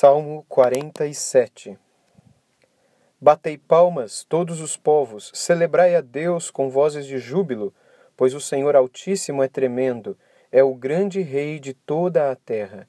Salmo 47 Batei palmas, todos os povos, celebrai a Deus com vozes de júbilo, pois o Senhor Altíssimo é tremendo, é o grande Rei de toda a terra.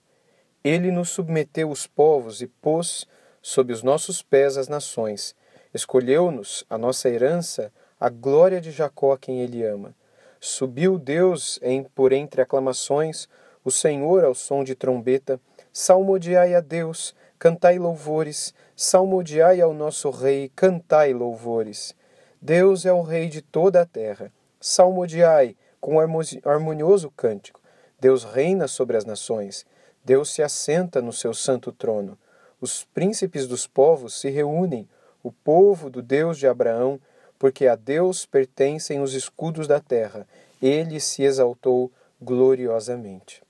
Ele nos submeteu os povos e pôs sob os nossos pés as nações. Escolheu-nos, a nossa herança, a glória de Jacó, quem ele ama. Subiu Deus em por entre aclamações, o Senhor ao som de trombeta, Salmodiai a Deus, cantai louvores, salmodiai ao nosso Rei, cantai louvores. Deus é o Rei de toda a terra. Salmodiai com harmonioso cântico. Deus reina sobre as nações. Deus se assenta no seu santo trono. Os príncipes dos povos se reúnem, o povo do Deus de Abraão, porque a Deus pertencem os escudos da terra. Ele se exaltou gloriosamente.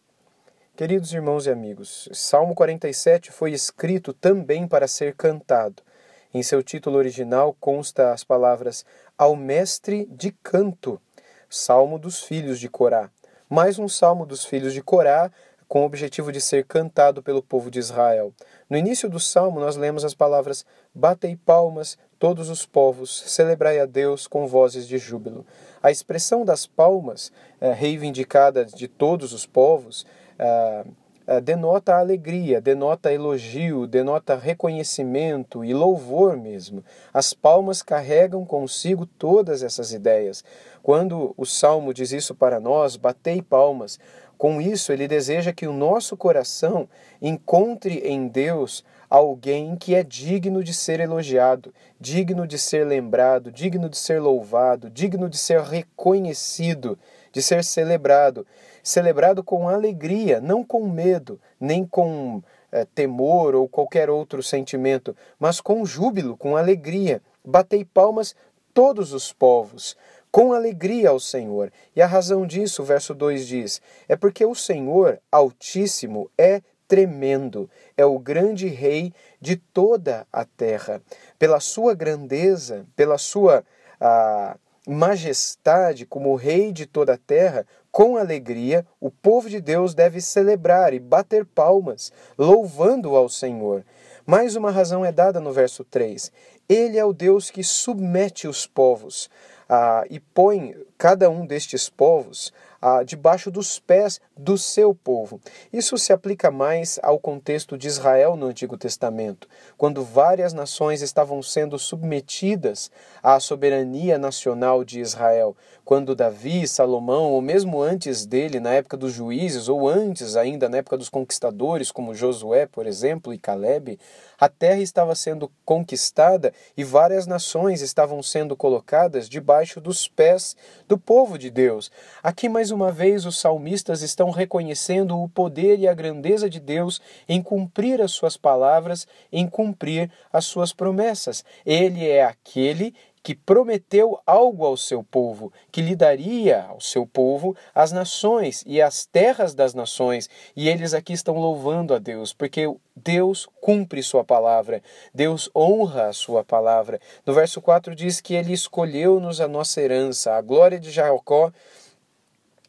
Queridos irmãos e amigos, Salmo 47 foi escrito também para ser cantado. Em seu título original consta as palavras Ao Mestre de Canto, Salmo dos Filhos de Corá. Mais um salmo dos filhos de Corá, com o objetivo de ser cantado pelo povo de Israel. No início do salmo, nós lemos as palavras: Batei palmas, todos os povos, celebrai a Deus com vozes de júbilo. A expressão das palmas, eh, reivindicada de todos os povos, ah, ah, denota alegria, denota elogio, denota reconhecimento e louvor mesmo. As palmas carregam consigo todas essas ideias. Quando o salmo diz isso para nós, batei palmas. Com isso, ele deseja que o nosso coração encontre em Deus alguém que é digno de ser elogiado, digno de ser lembrado, digno de ser louvado, digno de ser reconhecido, de ser celebrado celebrado com alegria, não com medo, nem com é, temor ou qualquer outro sentimento, mas com júbilo, com alegria. Batei palmas todos os povos, com alegria ao Senhor. E a razão disso, o verso 2 diz, é porque o Senhor Altíssimo é tremendo, é o grande rei de toda a terra. Pela sua grandeza, pela sua ah, majestade como rei de toda a terra, com alegria, o povo de Deus deve celebrar e bater palmas, louvando ao Senhor. Mais uma razão é dada no verso 3. Ele é o Deus que submete os povos ah, e põe cada um destes povos ah, debaixo dos pés do seu povo. Isso se aplica mais ao contexto de Israel no Antigo Testamento, quando várias nações estavam sendo submetidas à soberania nacional de Israel. Quando Davi, Salomão, ou mesmo antes dele, na época dos juízes, ou antes ainda, na época dos conquistadores, como Josué, por exemplo, e Caleb, a terra estava sendo conquistada e várias nações estavam sendo colocadas debaixo dos pés do povo de Deus. Aqui, mais uma vez, os salmistas estão reconhecendo o poder e a grandeza de Deus em cumprir as suas palavras, em cumprir as suas promessas. Ele é aquele que prometeu algo ao seu povo, que lhe daria ao seu povo as nações e as terras das nações. E eles aqui estão louvando a Deus, porque Deus cumpre sua palavra, Deus honra a sua palavra. No verso 4 diz que ele escolheu-nos a nossa herança, a glória de Jacó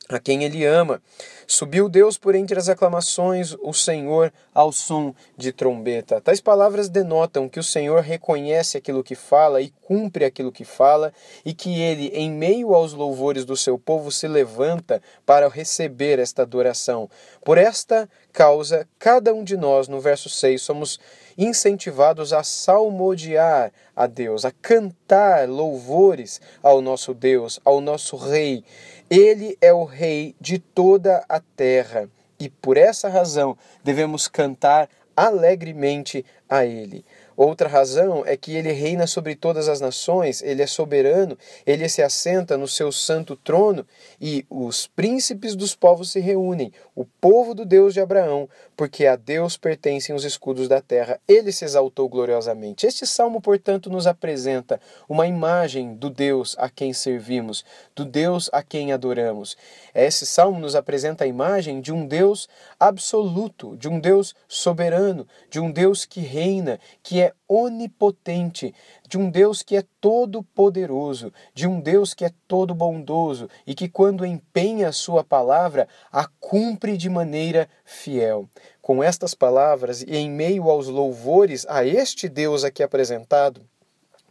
a quem ele ama. Subiu Deus por entre as aclamações, o Senhor ao som de trombeta. Tais palavras denotam que o Senhor reconhece aquilo que fala e cumpre aquilo que fala, e que ele, em meio aos louvores do seu povo, se levanta para receber esta adoração. Por esta causa, cada um de nós, no verso 6, somos incentivados a salmodiar a Deus, a cantar louvores ao nosso Deus, ao nosso Rei. Ele é o Rei de toda a terra e por essa razão devemos cantar alegremente a Ele. Outra razão é que ele reina sobre todas as nações, ele é soberano, ele se assenta no seu santo trono e os príncipes dos povos se reúnem, o povo do Deus de Abraão, porque a Deus pertencem os escudos da terra. Ele se exaltou gloriosamente. Este salmo, portanto, nos apresenta uma imagem do Deus a quem servimos, do Deus a quem adoramos. Esse salmo nos apresenta a imagem de um Deus absoluto, de um Deus soberano, de um Deus que reina, que é onipotente, de um Deus que é todo poderoso, de um Deus que é todo bondoso e que quando empenha a sua palavra, a cumpre de maneira fiel. Com estas palavras e em meio aos louvores a este Deus aqui apresentado,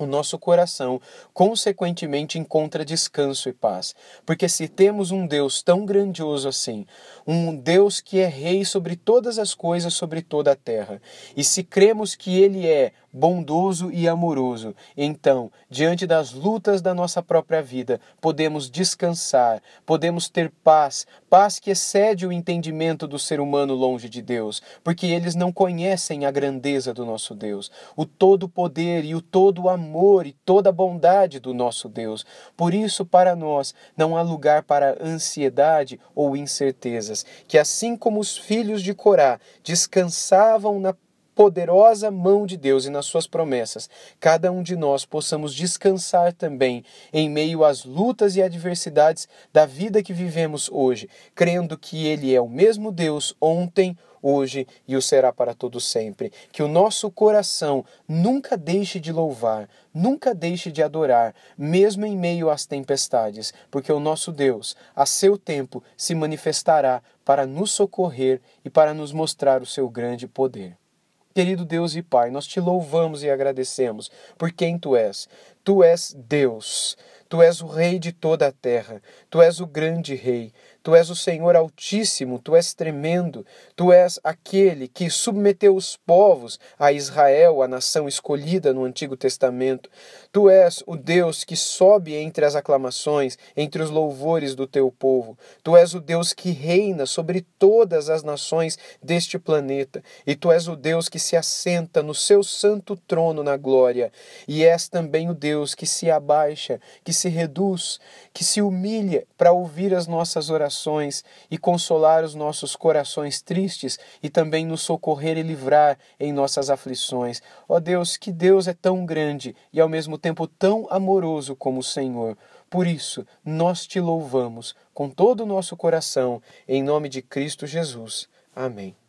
o nosso coração, consequentemente, encontra descanso e paz. Porque se temos um Deus tão grandioso assim, um Deus que é rei sobre todas as coisas, sobre toda a terra, e se cremos que Ele é bondoso e amoroso. Então, diante das lutas da nossa própria vida, podemos descansar, podemos ter paz, paz que excede o entendimento do ser humano longe de Deus, porque eles não conhecem a grandeza do nosso Deus, o todo poder e o todo amor e toda a bondade do nosso Deus. Por isso, para nós, não há lugar para ansiedade ou incertezas, que assim como os filhos de Corá descansavam na poderosa mão de Deus e nas suas promessas, cada um de nós possamos descansar também em meio às lutas e adversidades da vida que vivemos hoje, crendo que Ele é o mesmo Deus ontem, hoje e o será para todo sempre. Que o nosso coração nunca deixe de louvar, nunca deixe de adorar, mesmo em meio às tempestades, porque o nosso Deus, a seu tempo, se manifestará para nos socorrer e para nos mostrar o seu grande poder. Querido Deus e Pai, nós te louvamos e agradecemos por quem tu és. Tu és Deus, tu és o Rei de toda a terra, tu és o grande Rei, Tu és o Senhor Altíssimo, tu és tremendo, tu és aquele que submeteu os povos a Israel, a nação escolhida no Antigo Testamento. Tu és o Deus que sobe entre as aclamações, entre os louvores do teu povo. Tu és o Deus que reina sobre todas as nações deste planeta. E tu és o Deus que se assenta no seu santo trono na glória. E és também o Deus que se abaixa, que se reduz, que se humilha para ouvir as nossas orações orações e consolar os nossos corações tristes e também nos socorrer e livrar em nossas aflições. Ó Deus, que Deus é tão grande e ao mesmo tempo tão amoroso como o Senhor. Por isso, nós te louvamos com todo o nosso coração, em nome de Cristo Jesus. Amém.